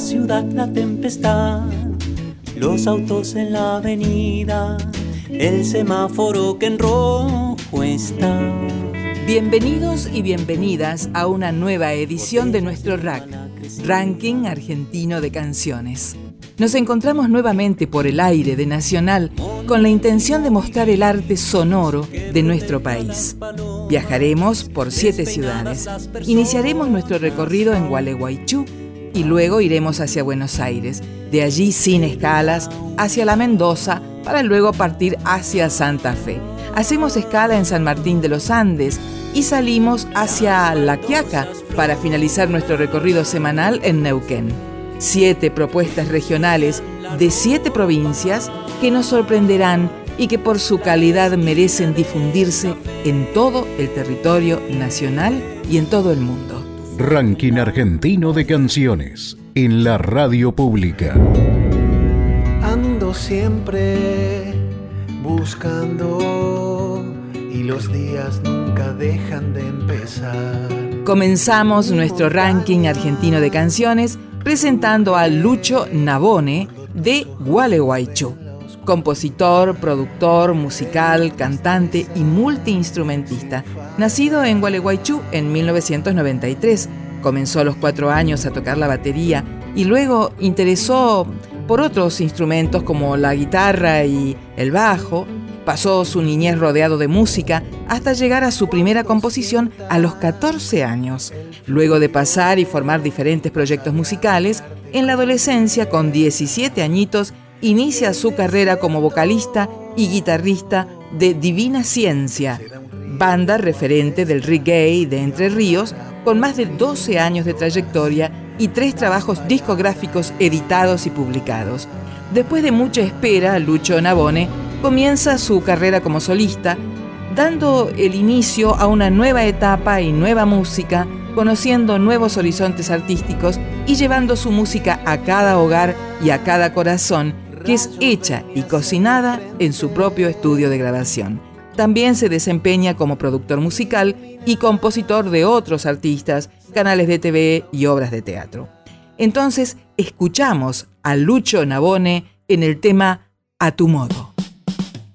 ciudad, la tempestad, los autos en la avenida, el semáforo que en rojo está. Bienvenidos y bienvenidas a una nueva edición de nuestro RAC, Ranking Argentino de Canciones. Nos encontramos nuevamente por el aire de Nacional con la intención de mostrar el arte sonoro de nuestro país. Viajaremos por siete ciudades. Iniciaremos nuestro recorrido en Gualeguaychú y luego iremos hacia Buenos Aires. De allí, sin escalas, hacia la Mendoza para luego partir hacia Santa Fe. Hacemos escala en San Martín de los Andes y salimos hacia La Quiaca para finalizar nuestro recorrido semanal en Neuquén. Siete propuestas regionales de siete provincias que nos sorprenderán y que por su calidad merecen difundirse en todo el territorio nacional y en todo el mundo. Ranking Argentino de Canciones en la radio pública. Ando siempre buscando y los días nunca dejan de empezar. Comenzamos nuestro ranking argentino de canciones presentando a Lucho Nabone de Gualeguaychú. Compositor, productor, musical, cantante y multiinstrumentista. Nacido en Gualeguaychú en 1993, comenzó a los cuatro años a tocar la batería y luego interesó por otros instrumentos como la guitarra y el bajo. Pasó su niñez rodeado de música hasta llegar a su primera composición a los 14 años. Luego de pasar y formar diferentes proyectos musicales, en la adolescencia, con 17 añitos, inicia su carrera como vocalista y guitarrista de Divina Ciencia, banda referente del reggae de Entre Ríos, con más de 12 años de trayectoria y tres trabajos discográficos editados y publicados. Después de mucha espera, Lucho Nabone comienza su carrera como solista, dando el inicio a una nueva etapa y nueva música, conociendo nuevos horizontes artísticos y llevando su música a cada hogar y a cada corazón, que es hecha y cocinada en su propio estudio de grabación. También se desempeña como productor musical y compositor de otros artistas, canales de TV y obras de teatro. Entonces, escuchamos a Lucho Nabone en el tema A tu modo.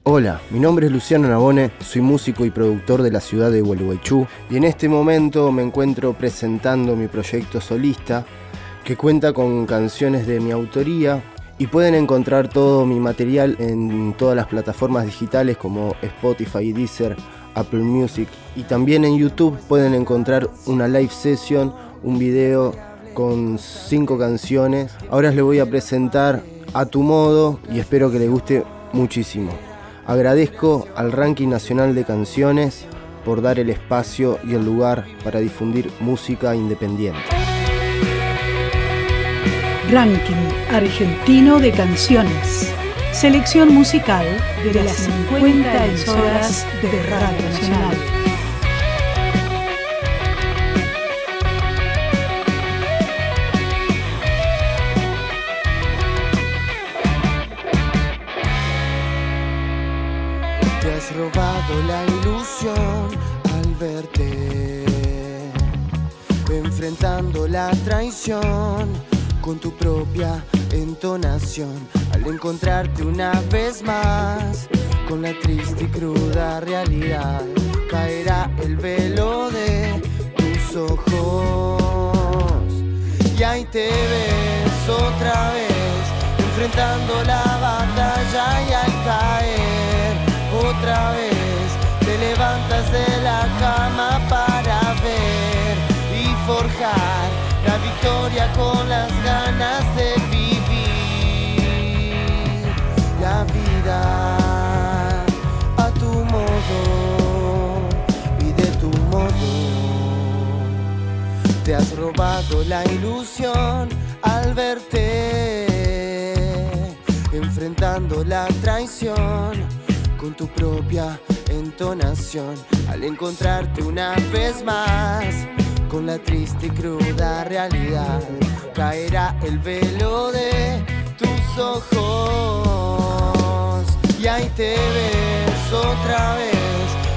Hola, mi nombre es Luciano Nabone, soy músico y productor de la ciudad de Gualeguaychú y en este momento me encuentro presentando mi proyecto solista que cuenta con canciones de mi autoría y pueden encontrar todo mi material en todas las plataformas digitales como Spotify, Deezer, Apple Music y también en YouTube pueden encontrar una live session, un video con cinco canciones. Ahora les voy a presentar a tu modo y espero que les guste muchísimo. Agradezco al Ranking Nacional de Canciones por dar el espacio y el lugar para difundir música independiente. Ranking argentino de canciones. Selección musical de las 50 emisoras de Radio Nacional. Te has robado la ilusión al verte enfrentando la traición con tu propia entonación. Al encontrarte una vez más con la triste y cruda realidad, caerá el velo de tus ojos. Y ahí te ves otra vez, enfrentando la batalla y al caer con las ganas de vivir la vida a tu modo y de tu modo. Te has robado la ilusión al verte enfrentando la traición con tu propia entonación al encontrarte una vez más con la triste y cruda realidad. Caerá el velo de tus ojos y ahí te ves otra vez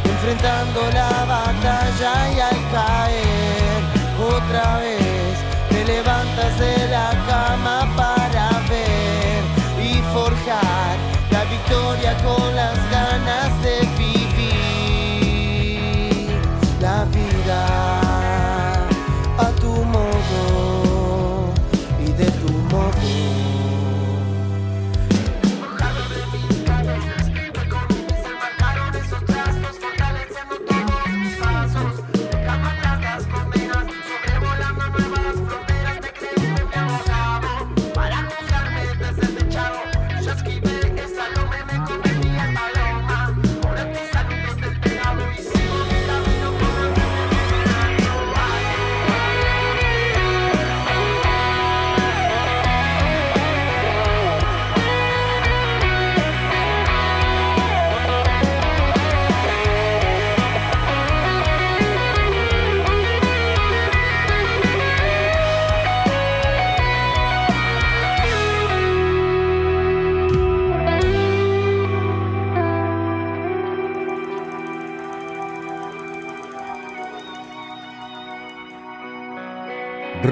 enfrentando la batalla y al caer otra vez te levantas de la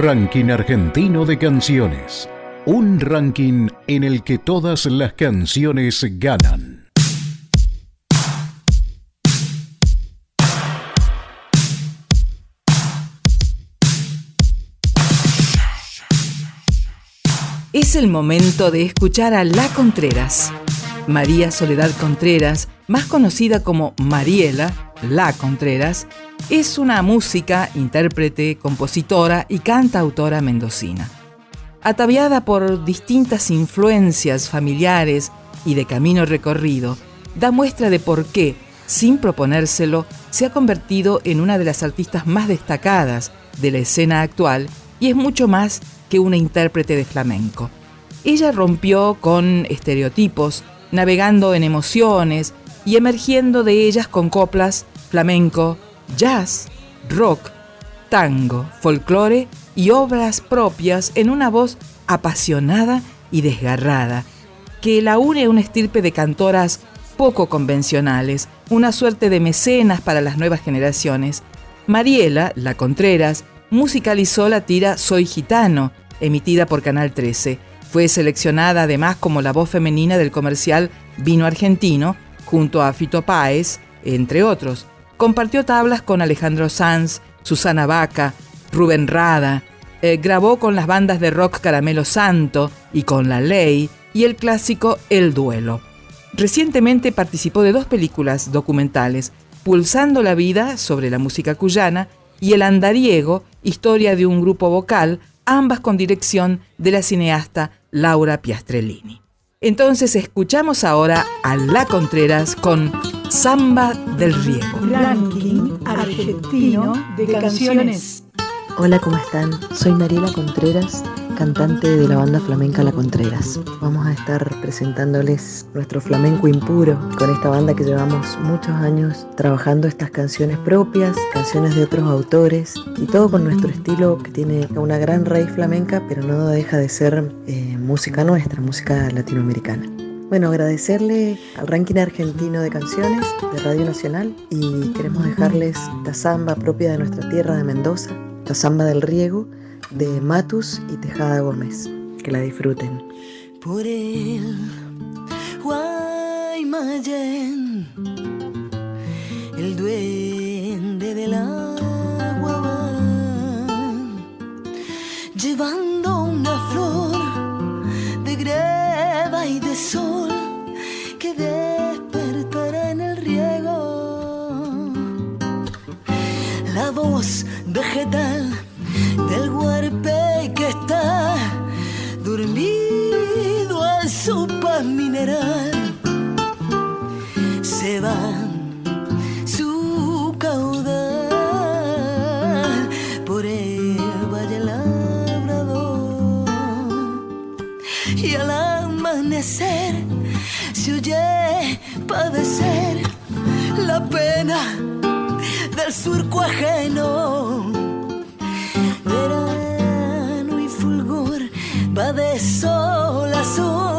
Ranking Argentino de Canciones. Un ranking en el que todas las canciones ganan. Es el momento de escuchar a La Contreras. María Soledad Contreras, más conocida como Mariela, La Contreras, es una música, intérprete, compositora y cantautora mendocina. Ataviada por distintas influencias familiares y de camino recorrido, da muestra de por qué, sin proponérselo, se ha convertido en una de las artistas más destacadas de la escena actual y es mucho más que una intérprete de flamenco. Ella rompió con estereotipos, navegando en emociones y emergiendo de ellas con coplas, flamenco, jazz, rock, tango, folclore y obras propias en una voz apasionada y desgarrada, que la une una estirpe de cantoras poco convencionales, una suerte de mecenas para las nuevas generaciones. Mariela, la Contreras, musicalizó la tira Soy Gitano, emitida por Canal 13. Fue seleccionada además como la voz femenina del comercial Vino Argentino, junto a Fito Páez, entre otros. Compartió tablas con Alejandro Sanz, Susana Vaca, Rubén Rada, eh, grabó con las bandas de rock Caramelo Santo y con La Ley y el clásico El Duelo. Recientemente participó de dos películas documentales, Pulsando la vida sobre la música cuyana y El Andariego, historia de un grupo vocal, ambas con dirección de la cineasta Laura Piastrellini. Entonces escuchamos ahora a La Contreras con Samba del Riego. Ranking argentino de canciones. Hola, ¿cómo están? Soy Mariela Contreras, cantante de la banda flamenca La Contreras. Vamos a estar presentándoles nuestro flamenco impuro con esta banda que llevamos muchos años trabajando estas canciones propias, canciones de otros autores y todo con nuestro estilo que tiene una gran raíz flamenca, pero no deja de ser eh, música nuestra, música latinoamericana. Bueno, agradecerle al ranking argentino de canciones de Radio Nacional y queremos dejarles la samba propia de nuestra tierra de Mendoza, La samba del riego de Matus y Tejada Gómez. Que la disfruten. Por el Guaymallén, el duende del agua va llevando una flor de greba y de sol voz vegetal del huarpe que está dormido en su paz mineral. Se va su caudal por el valle labrador. Y al amanecer se oye padecer la pena del surco ajeno. Verano y fulgor va de sol a sol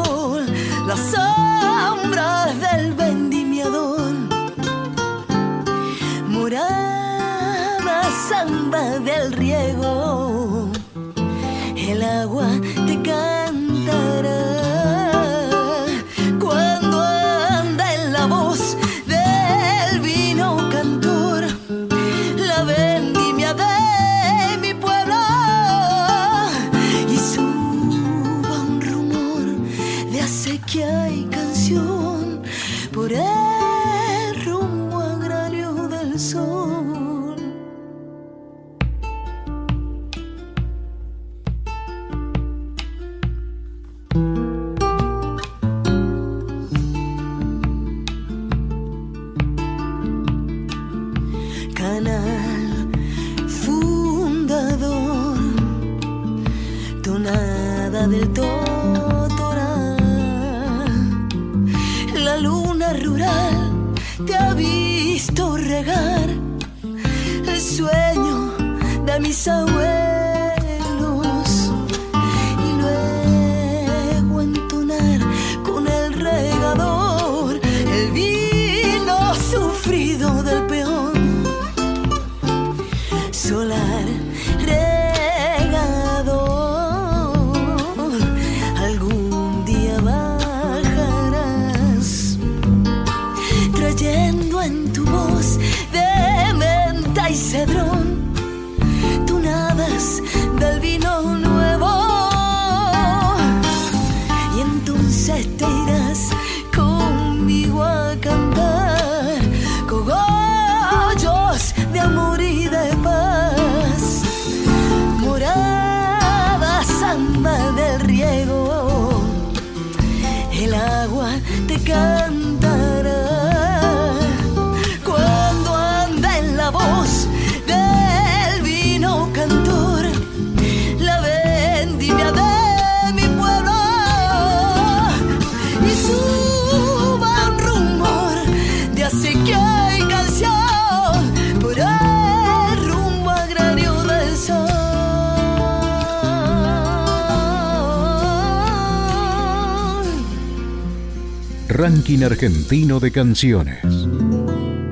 Ranking Argentino de Canciones.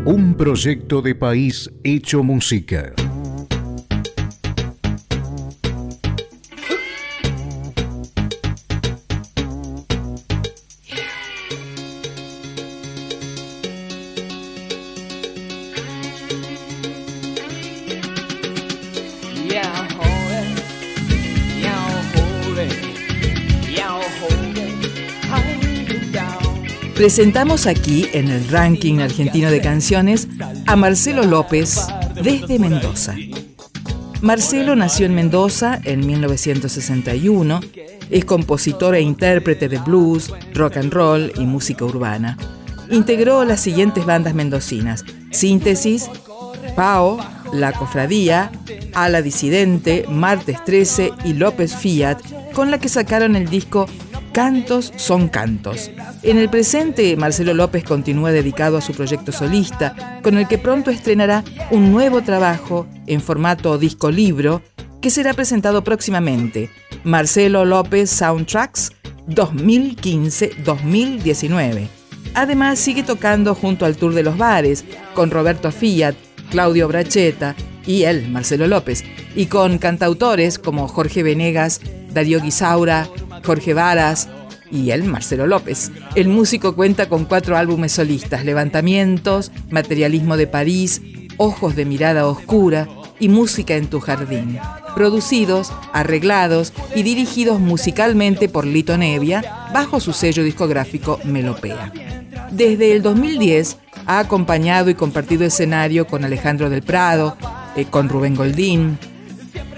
Un proyecto de país hecho música. Presentamos aquí en el ranking argentino de canciones a Marcelo López desde Mendoza. Marcelo nació en Mendoza en 1961, es compositor e intérprete de blues, rock and roll y música urbana. Integró las siguientes bandas mendocinas: Síntesis, Pao, La Cofradía, Ala Disidente, Martes 13 y López Fiat, con la que sacaron el disco Cantos son Cantos. En el presente, Marcelo López continúa dedicado a su proyecto solista, con el que pronto estrenará un nuevo trabajo en formato disco-libro que será presentado próximamente, Marcelo López Soundtracks 2015-2019. Además, sigue tocando junto al Tour de los Bares, con Roberto Fiat, Claudio Bracheta, y él, Marcelo López, y con cantautores como Jorge Venegas, Darío Guisaura, Jorge Varas y él, Marcelo López. El músico cuenta con cuatro álbumes solistas, Levantamientos, Materialismo de París, Ojos de Mirada Oscura y Música en tu Jardín, producidos, arreglados y dirigidos musicalmente por Lito Nevia bajo su sello discográfico Melopea. Desde el 2010 ha acompañado y compartido escenario con Alejandro del Prado, eh, con Rubén Goldín,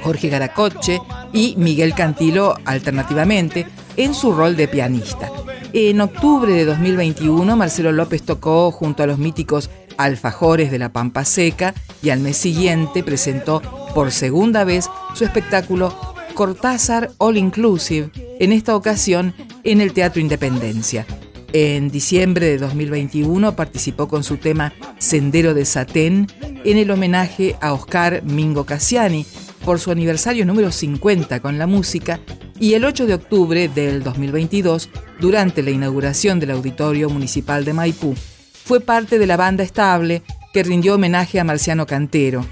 Jorge Garacoche y Miguel Cantilo alternativamente en su rol de pianista. En octubre de 2021, Marcelo López tocó junto a los míticos Alfajores de la Pampa Seca y al mes siguiente presentó por segunda vez su espectáculo Cortázar All Inclusive, en esta ocasión en el Teatro Independencia. En diciembre de 2021 participó con su tema Sendero de Satén en el homenaje a Oscar Mingo Cassiani por su aniversario número 50 con la música y el 8 de octubre del 2022, durante la inauguración del Auditorio Municipal de Maipú, fue parte de la banda estable que rindió homenaje a Marciano Cantero.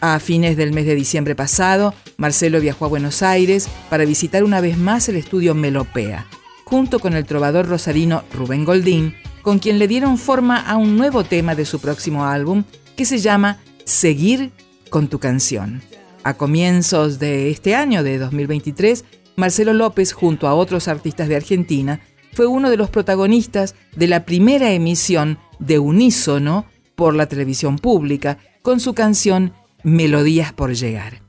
A fines del mes de diciembre pasado, Marcelo viajó a Buenos Aires para visitar una vez más el estudio Melopea, junto con el trovador rosarino Rubén Goldín, con quien le dieron forma a un nuevo tema de su próximo álbum que se llama Seguir con tu canción. A comienzos de este año, de 2023, Marcelo López, junto a otros artistas de Argentina, fue uno de los protagonistas de la primera emisión de Unísono por la televisión pública con su canción Melodías por llegar.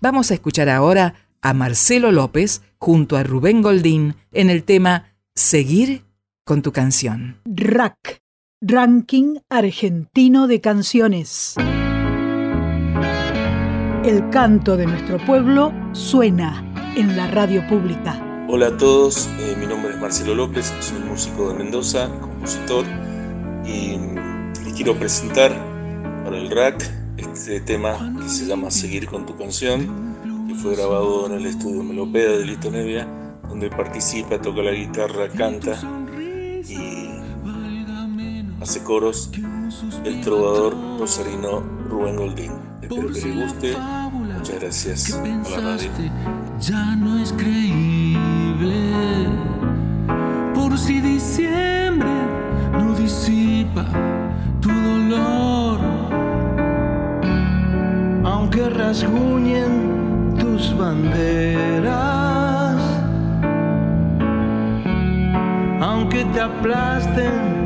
Vamos a escuchar ahora a Marcelo López junto a Rubén Goldín en el tema Seguir con tu canción. RAC, Ranking Argentino de Canciones. El canto de nuestro pueblo suena en la radio pública. Hola a todos, eh, mi nombre es Marcelo López, soy músico de Mendoza, compositor y les quiero presentar para el rack este tema que se llama Seguir con tu canción, que fue grabado en el estudio Melopea de Lito Nevia, donde participa, toca la guitarra, canta y hace coros el trovador rosarino Rubén Goldín. Espero que les guste. Muchas gracias a la radio. Ya no es creíble. Por si diciembre no disipa tu dolor. Aunque rasguñen tus banderas, aunque te aplasten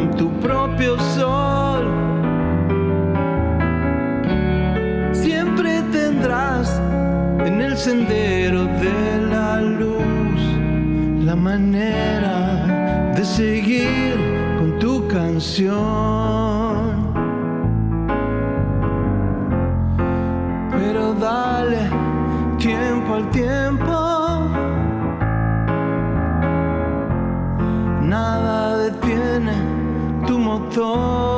con tu propio sol, siempre tendrás en el sendero de la luz la manera de seguir con tu canción. Tu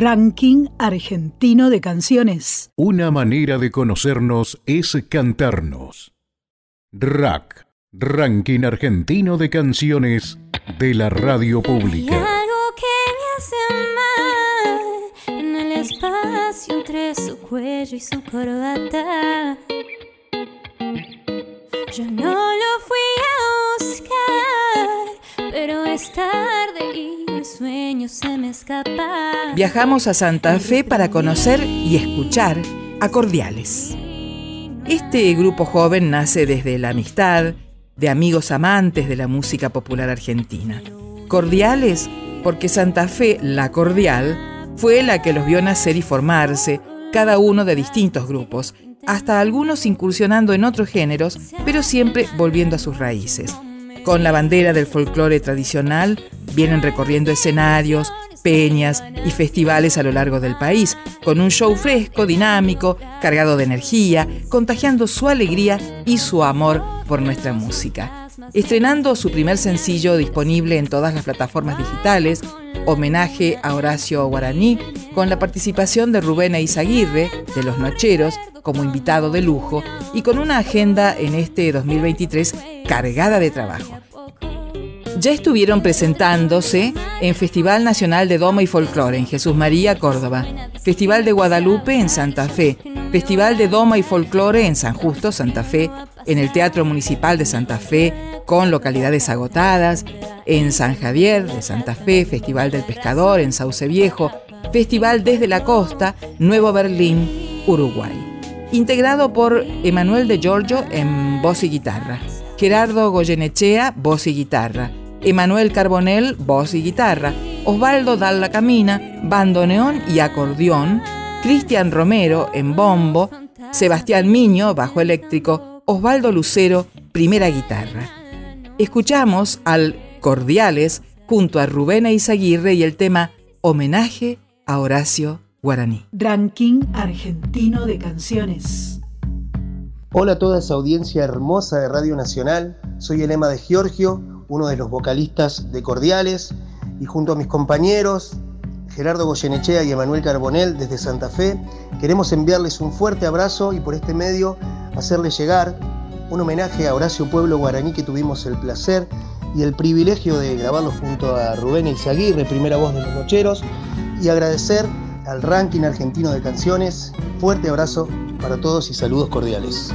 Ranking Argentino de Canciones. Una manera de conocernos es cantarnos. RAC, Ranking Argentino de Canciones de la Radio Hay Pública. algo que me hace mal en el espacio entre su cuello y su corbata. Yo no lo fui pero es tarde y el sueño se me escapa. Viajamos a Santa Fe para conocer y escuchar a Cordiales. Este grupo joven nace desde la amistad de amigos amantes de la música popular argentina. Cordiales porque Santa Fe, la cordial, fue la que los vio nacer y formarse, cada uno de distintos grupos, hasta algunos incursionando en otros géneros, pero siempre volviendo a sus raíces. Con la bandera del folclore tradicional, vienen recorriendo escenarios, peñas y festivales a lo largo del país, con un show fresco, dinámico, cargado de energía, contagiando su alegría y su amor por nuestra música. Estrenando su primer sencillo disponible en todas las plataformas digitales, homenaje a Horacio Guaraní, con la participación de Rubén Eizaguirre, de Los Nocheros, como invitado de lujo, y con una agenda en este 2023 cargada de trabajo. Ya estuvieron presentándose en Festival Nacional de Doma y Folclore en Jesús María, Córdoba, Festival de Guadalupe en Santa Fe, Festival de Doma y Folclore en San Justo, Santa Fe, en el Teatro Municipal de Santa Fe, con localidades agotadas, en San Javier de Santa Fe, Festival del Pescador en Sauce Viejo, Festival desde la Costa, Nuevo Berlín, Uruguay. Integrado por Emanuel de Giorgio en voz y guitarra, Gerardo Goyenechea, voz y guitarra, Emanuel Carbonell, voz y guitarra, Osvaldo Dalla Camina, bandoneón y acordeón, Cristian Romero en bombo, Sebastián Miño, bajo eléctrico, Osvaldo Lucero, primera guitarra. Escuchamos al Cordiales junto a Rubén Eizaguirre y el tema Homenaje a Horacio Guaraní. Ranking Argentino de Canciones. Hola a toda esa audiencia hermosa de Radio Nacional. Soy el Ema de Giorgio, uno de los vocalistas de Cordiales, y junto a mis compañeros Gerardo Goyenechea y Emanuel Carbonell desde Santa Fe, queremos enviarles un fuerte abrazo y por este medio hacerles llegar un homenaje a Horacio Pueblo Guaraní que tuvimos el placer y el privilegio de grabarlo junto a Rubén Izaguirre, primera voz de los Nocheros, y agradecer al ranking argentino de canciones. Fuerte abrazo para todos y saludos cordiales.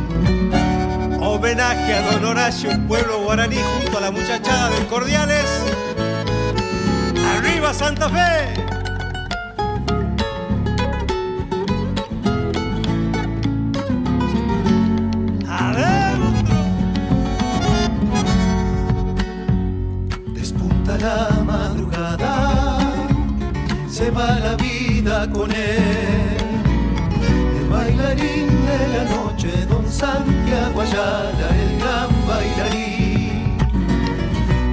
Homenaje a Don Horacio, pueblo guaraní, junto a la muchachada de Cordiales. ¡Arriba Santa Fe! Santiago Ayala, el gran bailarín.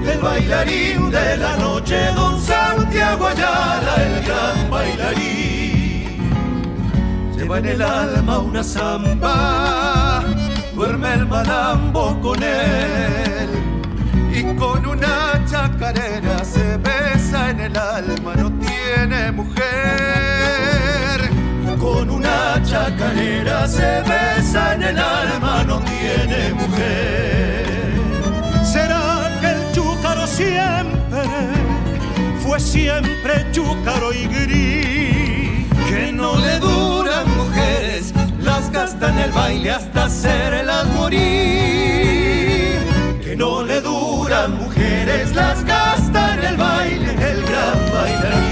El bailarín de la noche, don Santiago Ayala, el gran bailarín. Lleva en el alma una zamba, duerme el malambo con él. Y con una chacarera se besa en el alma, Con una chacarera se besa en el alma, no tiene mujer. ¿Será que el chúcaro siempre fue siempre chúcaro y gris? Que no le duran mujeres, las gasta en el baile hasta hacerlas morir. Que no le duran mujeres, las gasta en el baile, el gran bailarín.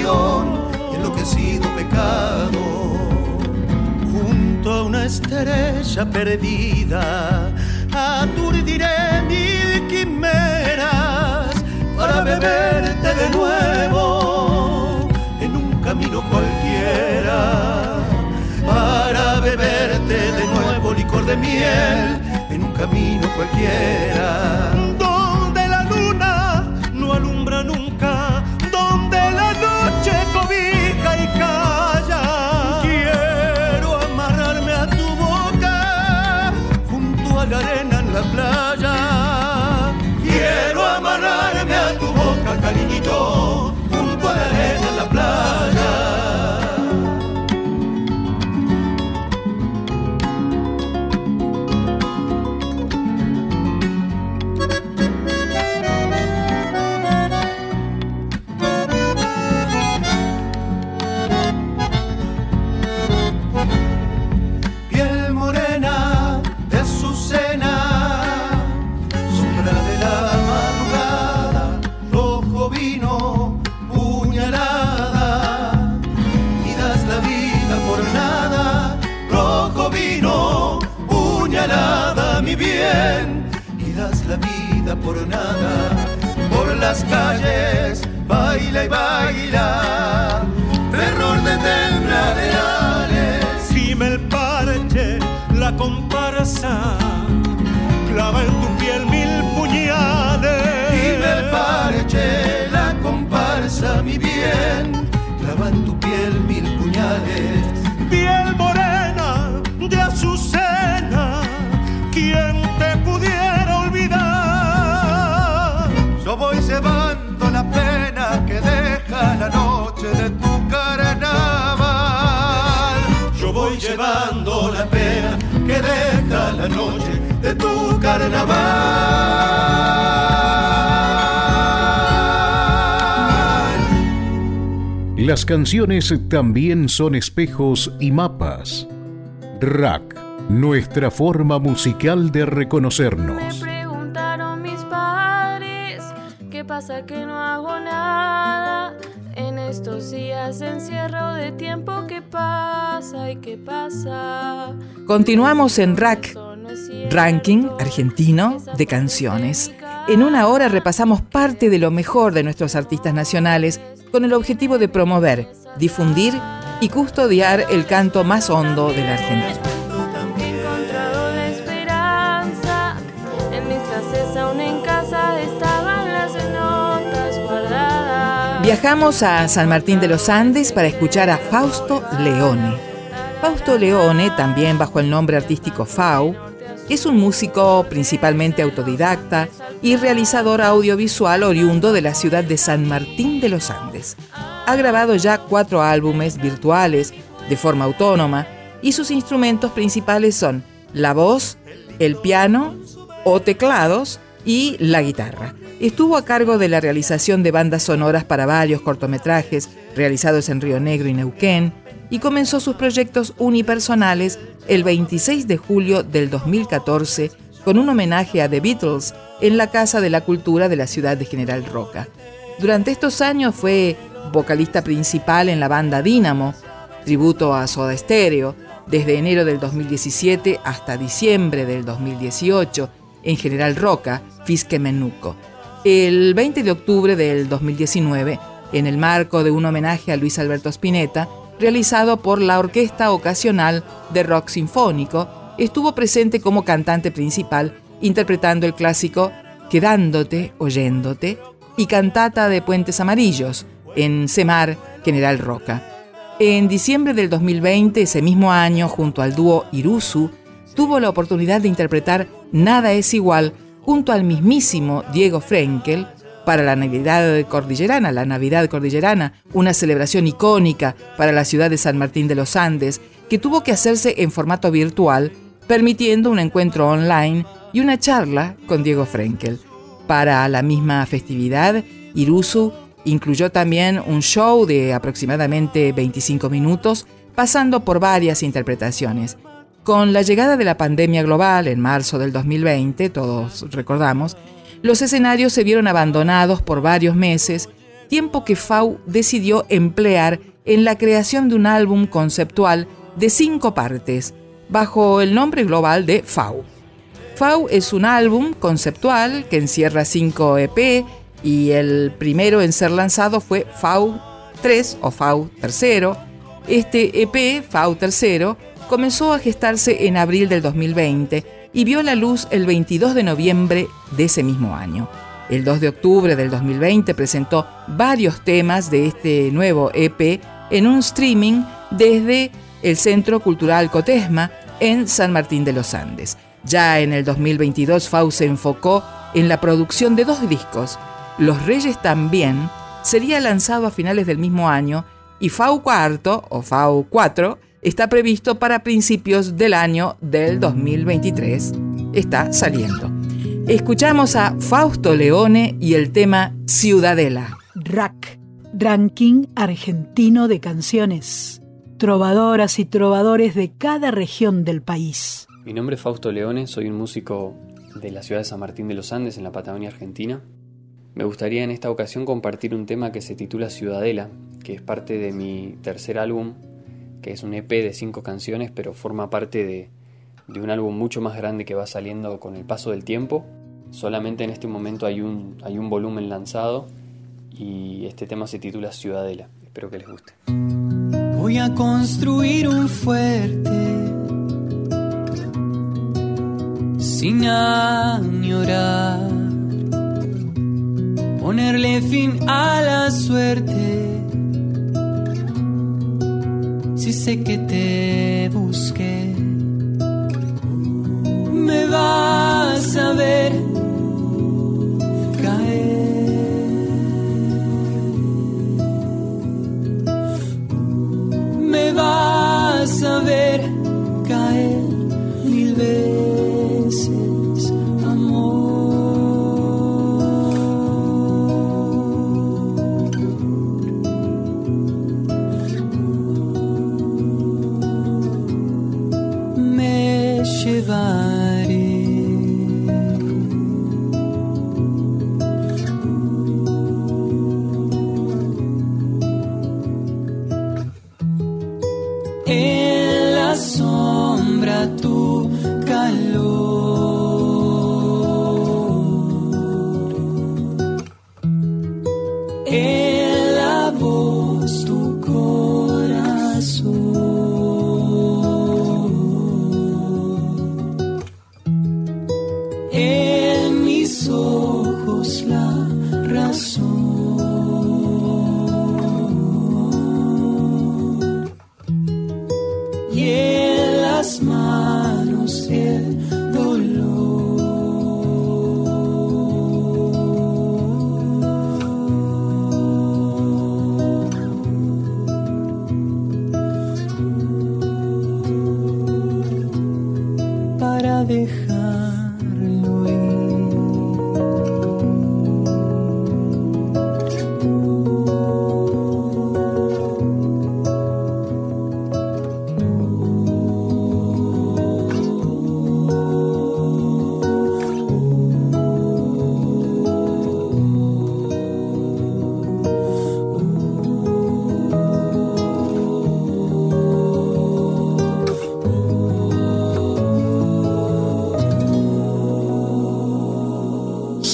Tentación, y enloquecido pecado. Junto a una estrella perdida, aturdiré mil quimeras para beberte de nuevo en un camino cualquiera. Para beberte de nuevo licor de miel en un camino cualquiera. Playa. Quiero amarrarme a tu boca, cariñito, bien, y das la vida por nada, por las calles, baila y baila, terror de tembladeales. Dime el parche, la comparsa, noche de tu carnaval. Yo voy llevando la pena que deja la noche de tu carnaval. Las canciones también son espejos y mapas. Rack, nuestra forma musical de reconocernos. Preguntaron mis padres, ¿qué pasa que no hago nada? Estos días de encierro de tiempo, ¿qué pasa y qué pasa? Continuamos en Rack, ranking argentino de canciones. En una hora repasamos parte de lo mejor de nuestros artistas nacionales con el objetivo de promover, difundir y custodiar el canto más hondo de la Argentina. Viajamos a San Martín de los Andes para escuchar a Fausto Leone. Fausto Leone, también bajo el nombre artístico Fau, es un músico principalmente autodidacta y realizador audiovisual oriundo de la ciudad de San Martín de los Andes. Ha grabado ya cuatro álbumes virtuales de forma autónoma y sus instrumentos principales son la voz, el piano o teclados y la guitarra. Estuvo a cargo de la realización de bandas sonoras para varios cortometrajes realizados en Río Negro y Neuquén y comenzó sus proyectos unipersonales el 26 de julio del 2014 con un homenaje a The Beatles en la Casa de la Cultura de la ciudad de General Roca. Durante estos años fue vocalista principal en la banda Dínamo, tributo a Soda Stereo, desde enero del 2017 hasta diciembre del 2018 en General Roca, Fisque Menuco. El 20 de octubre del 2019, en el marco de un homenaje a Luis Alberto Spinetta, realizado por la Orquesta Ocasional de Rock Sinfónico, estuvo presente como cantante principal interpretando el clásico Quedándote, oyéndote y Cantata de Puentes Amarillos en Semar, General Roca. En diciembre del 2020, ese mismo año, junto al dúo Irusu, tuvo la oportunidad de interpretar Nada es igual junto al mismísimo Diego Frenkel para la Navidad Cordillerana, la Navidad Cordillerana, una celebración icónica para la ciudad de San Martín de los Andes, que tuvo que hacerse en formato virtual, permitiendo un encuentro online y una charla con Diego Frenkel. Para la misma festividad, Irusu Incluyó también un show de aproximadamente 25 minutos, pasando por varias interpretaciones. Con la llegada de la pandemia global en marzo del 2020, todos recordamos, los escenarios se vieron abandonados por varios meses, tiempo que Fau decidió emplear en la creación de un álbum conceptual de cinco partes, bajo el nombre global de FAU. FAU es un álbum conceptual que encierra cinco EP y el primero en ser lanzado fue FAU 3 o FAU 3. Este EP, FAU 3, comenzó a gestarse en abril del 2020 y vio la luz el 22 de noviembre de ese mismo año. El 2 de octubre del 2020 presentó varios temas de este nuevo EP en un streaming desde el Centro Cultural Cotesma en San Martín de los Andes. Ya en el 2022 Fau se enfocó en la producción de dos discos. Los Reyes también sería lanzado a finales del mismo año y Fau Cuarto o Fau 4 está previsto para principios del año del 2023. Está saliendo. Escuchamos a Fausto Leone y el tema Ciudadela. RAC, Ranking Argentino de Canciones. Trovadoras y trovadores de cada región del país. Mi nombre es Fausto Leone, soy un músico de la ciudad de San Martín de los Andes, en la Patagonia Argentina. Me gustaría en esta ocasión compartir un tema que se titula Ciudadela, que es parte de mi tercer álbum, que es un EP de cinco canciones, pero forma parte de, de un álbum mucho más grande que va saliendo con el paso del tiempo. Solamente en este momento hay un, hay un volumen lanzado y este tema se titula Ciudadela. Espero que les guste. Voy a construir un fuerte sin añorar, ponerle fin a la suerte. Si sé que te busqué, me vas a ver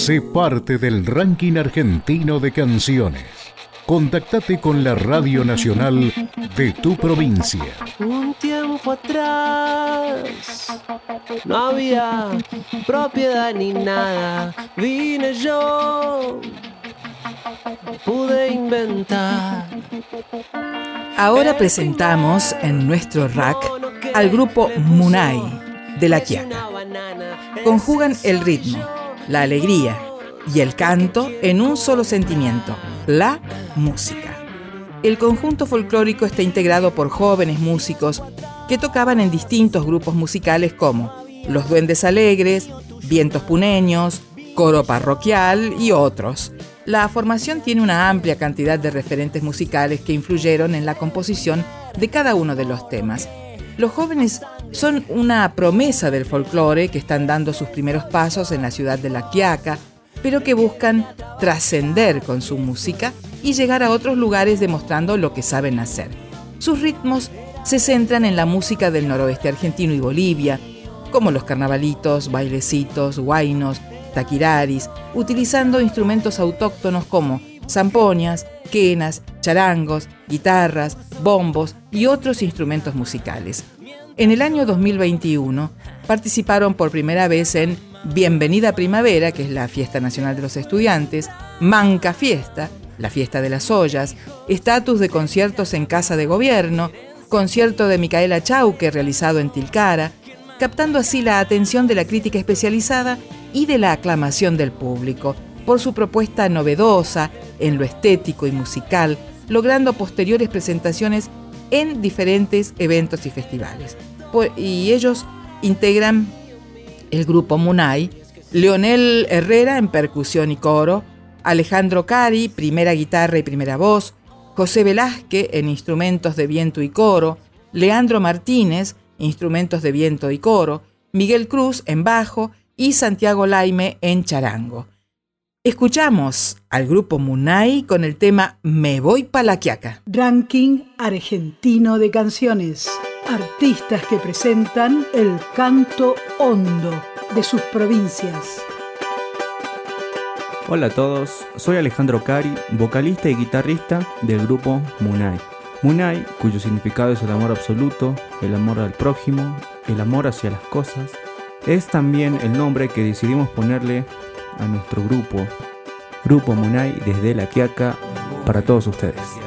Sé parte del ranking argentino de canciones. Contactate con la Radio Nacional de tu provincia. Un tiempo atrás no había propiedad ni nada. Vine yo, pude inventar. Ahora presentamos en nuestro rack al grupo Munay de La Quiaca. Conjugan el ritmo, la alegría y el canto en un solo sentimiento, la música. El conjunto folclórico está integrado por jóvenes músicos que tocaban en distintos grupos musicales como Los Duendes Alegres, Vientos Puneños, Coro Parroquial y otros. La formación tiene una amplia cantidad de referentes musicales que influyeron en la composición de cada uno de los temas. Los jóvenes son una promesa del folclore que están dando sus primeros pasos en la ciudad de La Quiaca, pero que buscan trascender con su música y llegar a otros lugares demostrando lo que saben hacer. Sus ritmos se centran en la música del noroeste argentino y Bolivia, como los carnavalitos, bailecitos, guainos, taquiraris, utilizando instrumentos autóctonos como zampoñas, quenas, charangos, guitarras, bombos y otros instrumentos musicales. En el año 2021 participaron por primera vez en Bienvenida Primavera, que es la fiesta nacional de los estudiantes, Manca Fiesta, la fiesta de las ollas, estatus de conciertos en Casa de Gobierno, concierto de Micaela Chauque realizado en Tilcara, captando así la atención de la crítica especializada y de la aclamación del público, por su propuesta novedosa en lo estético y musical, logrando posteriores presentaciones en diferentes eventos y festivales. Y ellos integran el grupo Munay, Leonel Herrera en percusión y coro, Alejandro Cari, primera guitarra y primera voz, José Velázquez en instrumentos de viento y coro, Leandro Martínez, instrumentos de viento y coro, Miguel Cruz en bajo y Santiago Laime en charango. Escuchamos al grupo Munay con el tema Me voy pa la quiaca. Ranking argentino de canciones. Artistas que presentan el canto hondo de sus provincias. Hola a todos, soy Alejandro Cari, vocalista y guitarrista del grupo Munay. Munay, cuyo significado es el amor absoluto, el amor al prójimo, el amor hacia las cosas, es también el nombre que decidimos ponerle a nuestro grupo, Grupo Munay desde La Quiaca, para todos ustedes.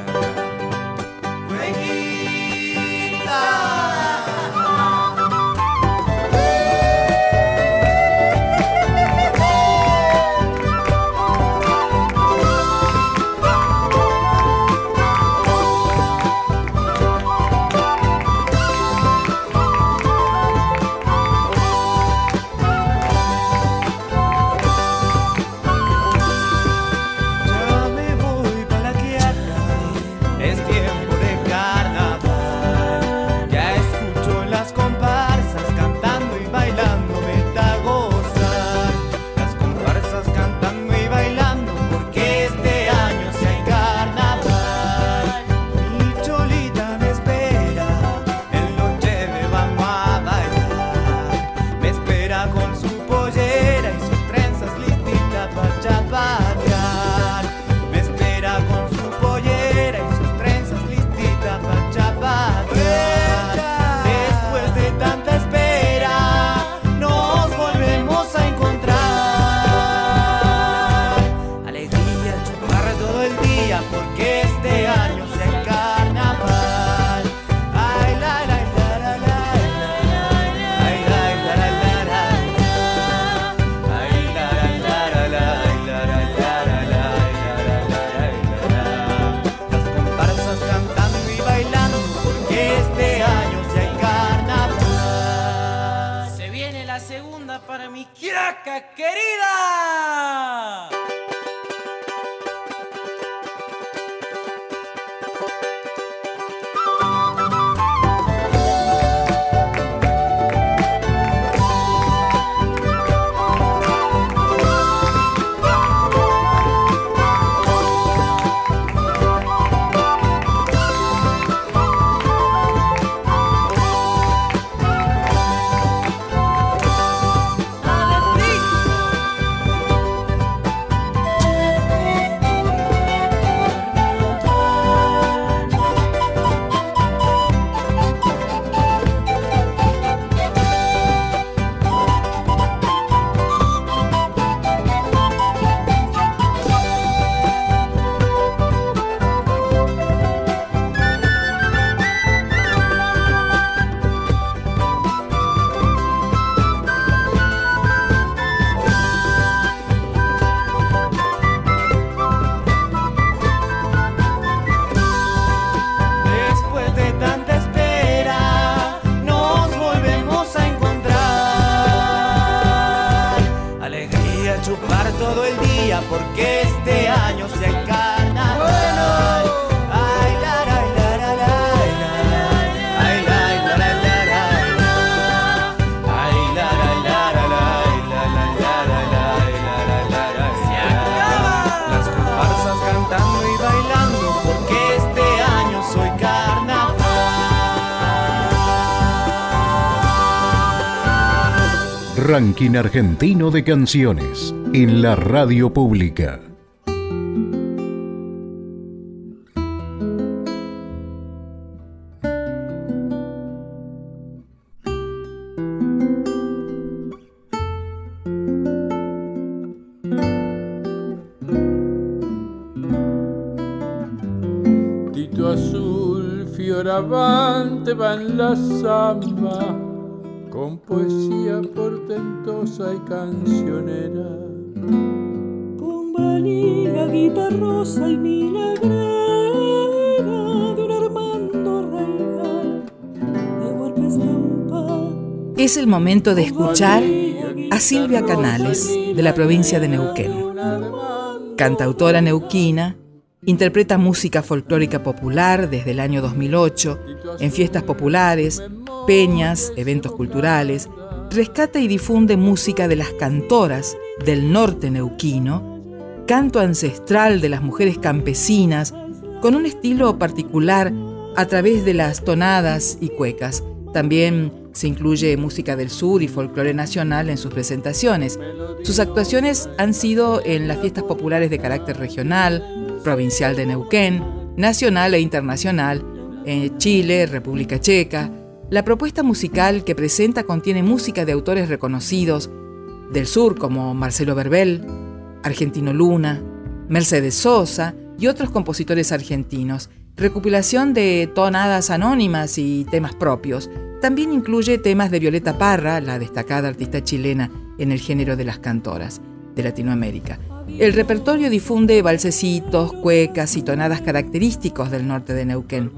Ranking Argentino de Canciones en la radio pública. Tito azul, fioravante va en portentosa y cancionera. Con valija, guitarrosa y milagrera de un Armando Regal de golpe estampa. Es el momento de escuchar a Silvia Canales, de la provincia de Neuquén. Cantautora neuquina, interpreta música folclórica popular desde el año 2008 en fiestas populares, peñas, eventos culturales, rescata y difunde música de las cantoras del norte neuquino, canto ancestral de las mujeres campesinas, con un estilo particular a través de las tonadas y cuecas. También se incluye música del sur y folclore nacional en sus presentaciones. Sus actuaciones han sido en las fiestas populares de carácter regional, provincial de Neuquén, nacional e internacional, en Chile, República Checa. La propuesta musical que presenta contiene música de autores reconocidos del sur como Marcelo Verbel, Argentino Luna, Mercedes Sosa y otros compositores argentinos. Recopilación de tonadas anónimas y temas propios. También incluye temas de Violeta Parra, la destacada artista chilena en el género de las cantoras de Latinoamérica. El repertorio difunde balsecitos, cuecas y tonadas característicos del norte de Neuquén.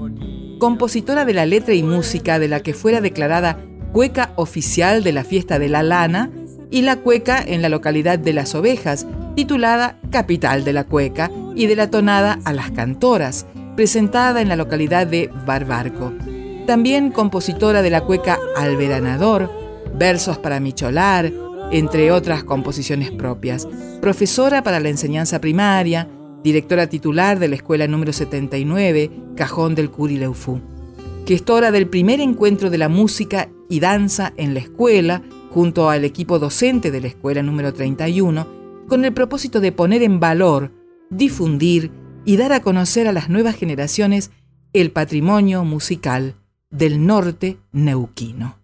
Compositora de la letra y música de la que fuera declarada cueca oficial de la fiesta de la lana y la cueca en la localidad de Las Ovejas, titulada Capital de la Cueca y de la tonada a las cantoras, presentada en la localidad de Barbarco. También compositora de la cueca Alveranador, Versos para Micholar, entre otras composiciones propias. Profesora para la enseñanza primaria, directora titular de la Escuela número 79, Cajón del Curileufú. Gestora del primer encuentro de la música y danza en la escuela, junto al equipo docente de la Escuela número 31, con el propósito de poner en valor, difundir y dar a conocer a las nuevas generaciones el patrimonio musical del norte neuquino.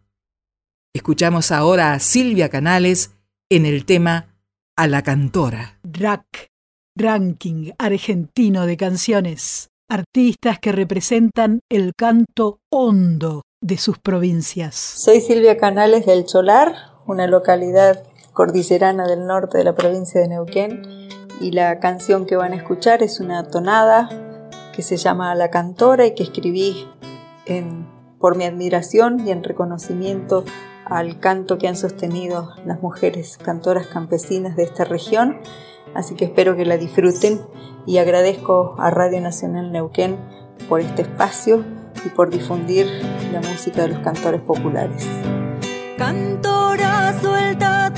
Escuchamos ahora a Silvia Canales en el tema A la cantora. RAC, Ranking Argentino de Canciones. Artistas que representan el canto hondo de sus provincias. Soy Silvia Canales del Cholar, una localidad cordillerana del norte de la provincia de Neuquén, y la canción que van a escuchar es una tonada que se llama La Cantora y que escribí en, por mi admiración y en reconocimiento al canto que han sostenido las mujeres cantoras campesinas de esta región. Así que espero que la disfruten y agradezco a Radio Nacional Neuquén por este espacio y por difundir la música de los cantores populares. Cantora, suelta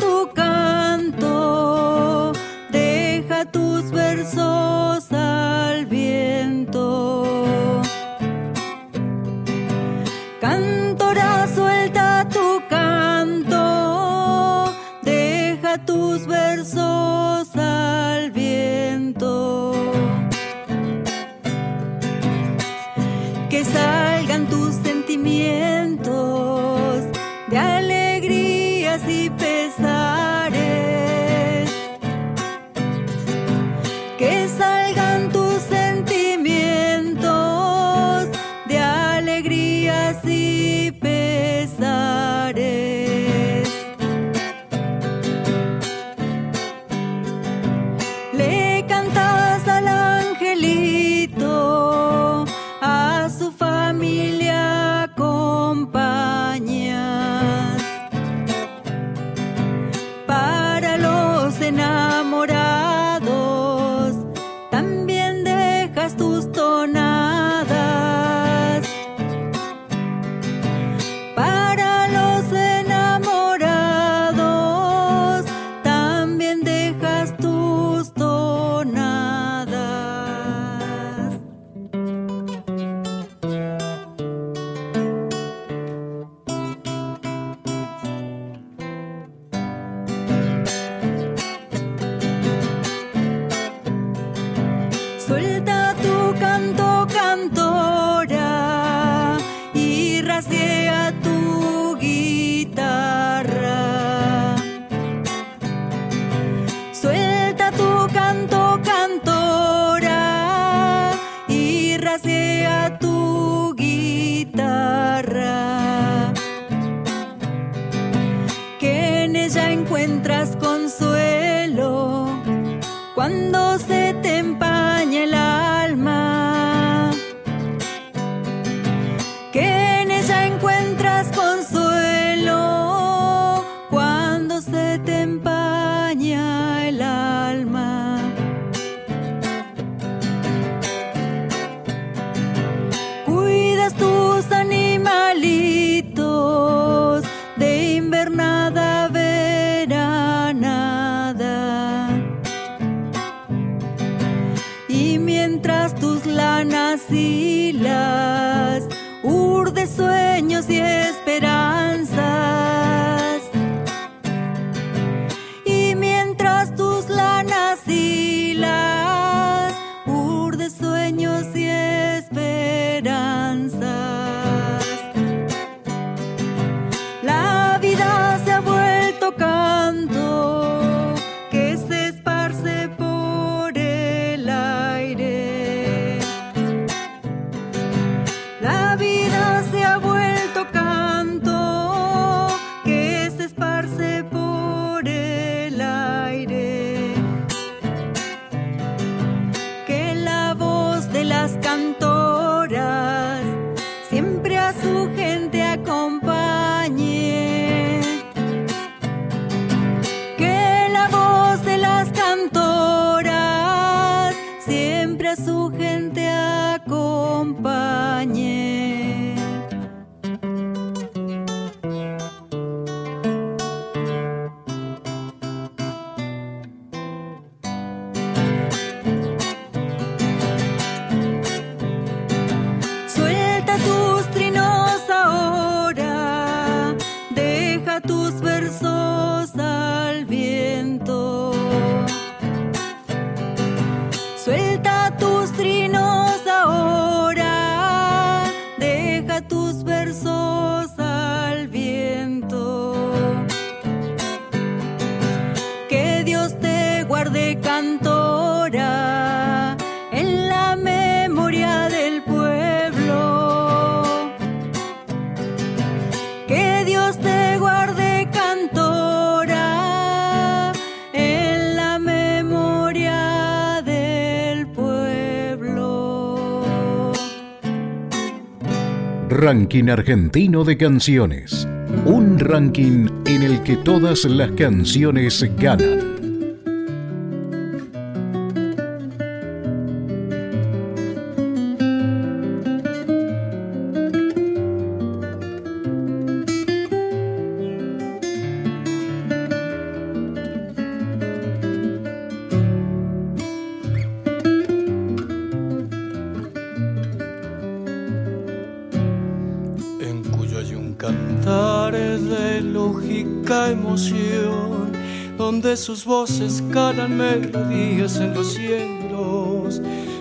Ranking Argentino de Canciones. Un ranking en el que todas las canciones ganan. Sus voces calan melodías en los cielos,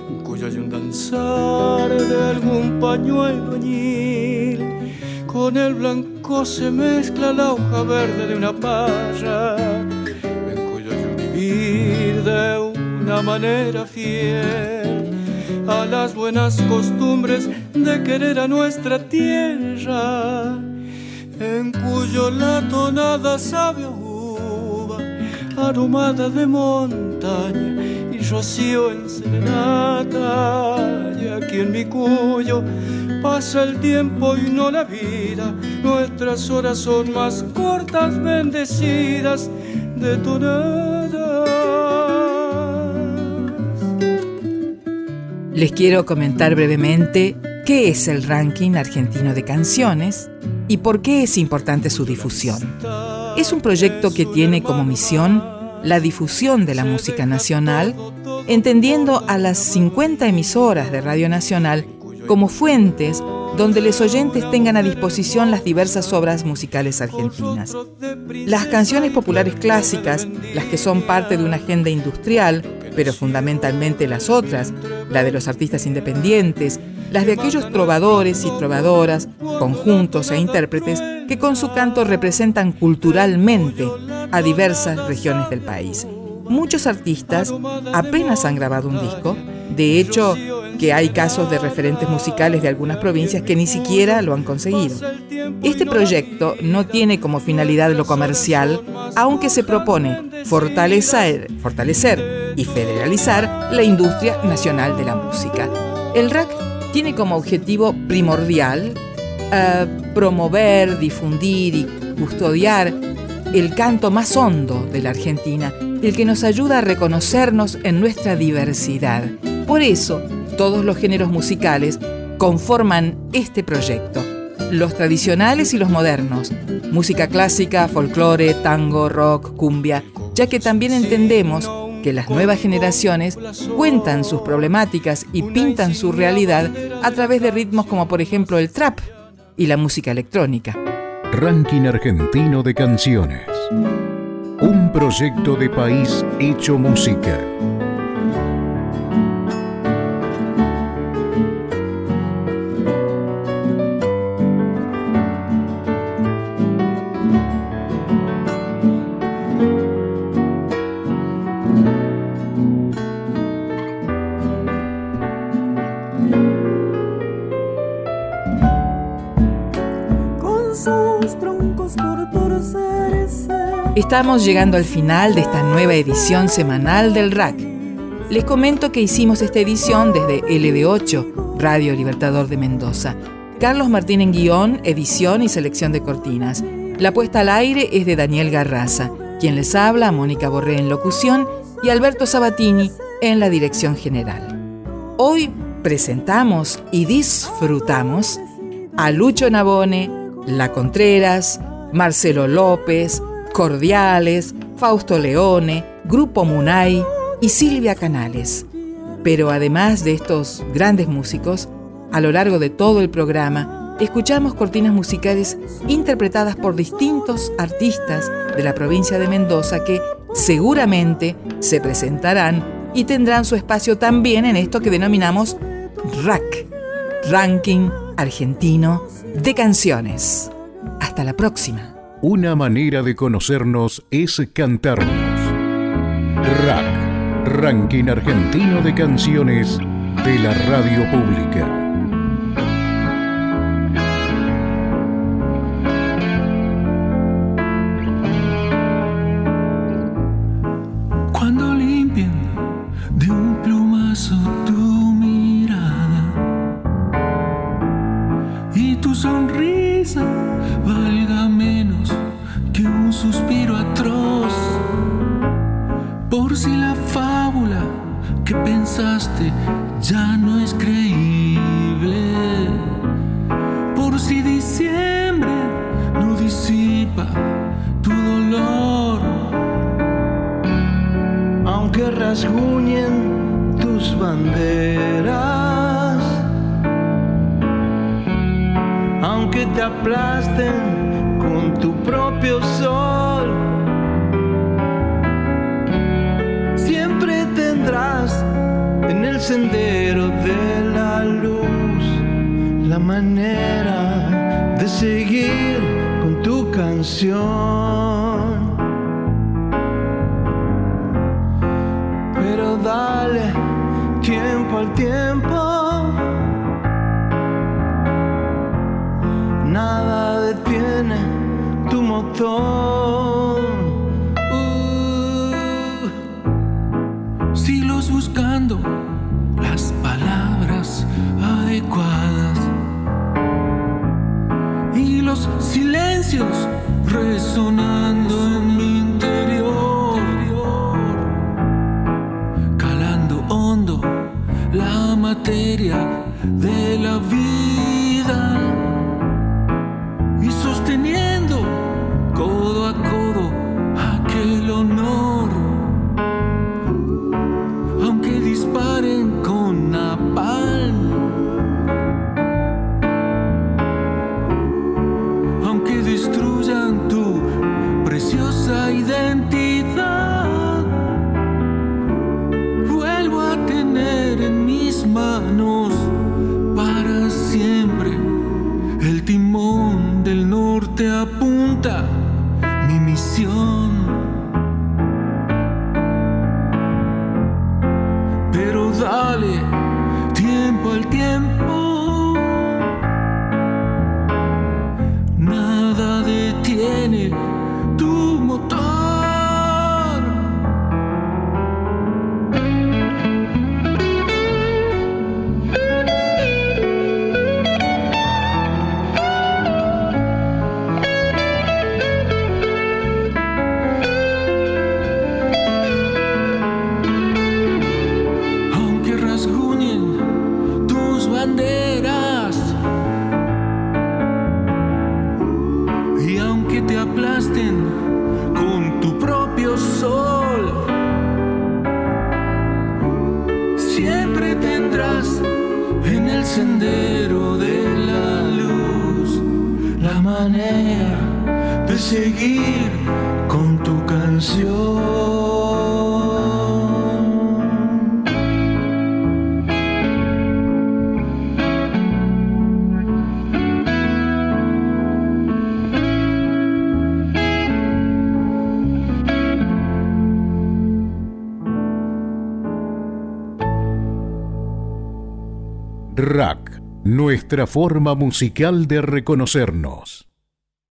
en cuyo hay un danzar de algún pañuelo añil, con el blanco se mezcla la hoja verde de una parra, en cuyo hay vivir de una manera fiel. A las buenas costumbres de querer a nuestra tierra, en cuyo la tonada sabe aromada de montaña y rocío en serenata, y aquí en mi cuyo pasa el tiempo y no la vida, nuestras horas son más cortas, bendecidas de. Les quiero comentar brevemente qué es el ranking argentino de canciones y por qué es importante su difusión. Es un proyecto que tiene como misión la difusión de la música nacional, entendiendo a las 50 emisoras de Radio Nacional como fuentes donde los oyentes tengan a disposición las diversas obras musicales argentinas. Las canciones populares clásicas, las que son parte de una agenda industrial, pero fundamentalmente las otras, la de los artistas independientes, las de aquellos trovadores y trovadoras, conjuntos e intérpretes que con su canto representan culturalmente a diversas regiones del país. Muchos artistas apenas han grabado un disco, de hecho que hay casos de referentes musicales de algunas provincias que ni siquiera lo han conseguido. Este proyecto no tiene como finalidad lo comercial, aunque se propone fortalecer, fortalecer y federalizar la industria nacional de la música. El RAC tiene como objetivo primordial eh, promover, difundir y custodiar el canto más hondo de la Argentina, el que nos ayuda a reconocernos en nuestra diversidad. Por eso, todos los géneros musicales conforman este proyecto, los tradicionales y los modernos, música clásica, folclore, tango, rock, cumbia, ya que también entendemos que las nuevas generaciones cuentan sus problemáticas y pintan su realidad a través de ritmos como por ejemplo el trap y la música electrónica. Ranking Argentino de Canciones. Un proyecto de país hecho música. Estamos llegando al final de esta nueva edición semanal del RAC. Les comento que hicimos esta edición desde LD8, Radio Libertador de Mendoza. Carlos Martín en guion, edición y selección de cortinas. La puesta al aire es de Daniel Garraza, quien les habla, Mónica Borré en locución y Alberto Sabatini en la dirección general. Hoy presentamos y disfrutamos a Lucho Nabone, La Contreras, Marcelo López, Cordiales, Fausto Leone, Grupo Munay y Silvia Canales. Pero además de estos grandes músicos, a lo largo de todo el programa, escuchamos cortinas musicales interpretadas por distintos artistas de la provincia de Mendoza que seguramente se presentarán y tendrán su espacio también en esto que denominamos RAC, Ranking Argentino de Canciones. Hasta la próxima. Una manera de conocernos es cantarnos. RAC, Ranking Argentino de Canciones de la Radio Pública. Nuestra forma musical de reconocernos.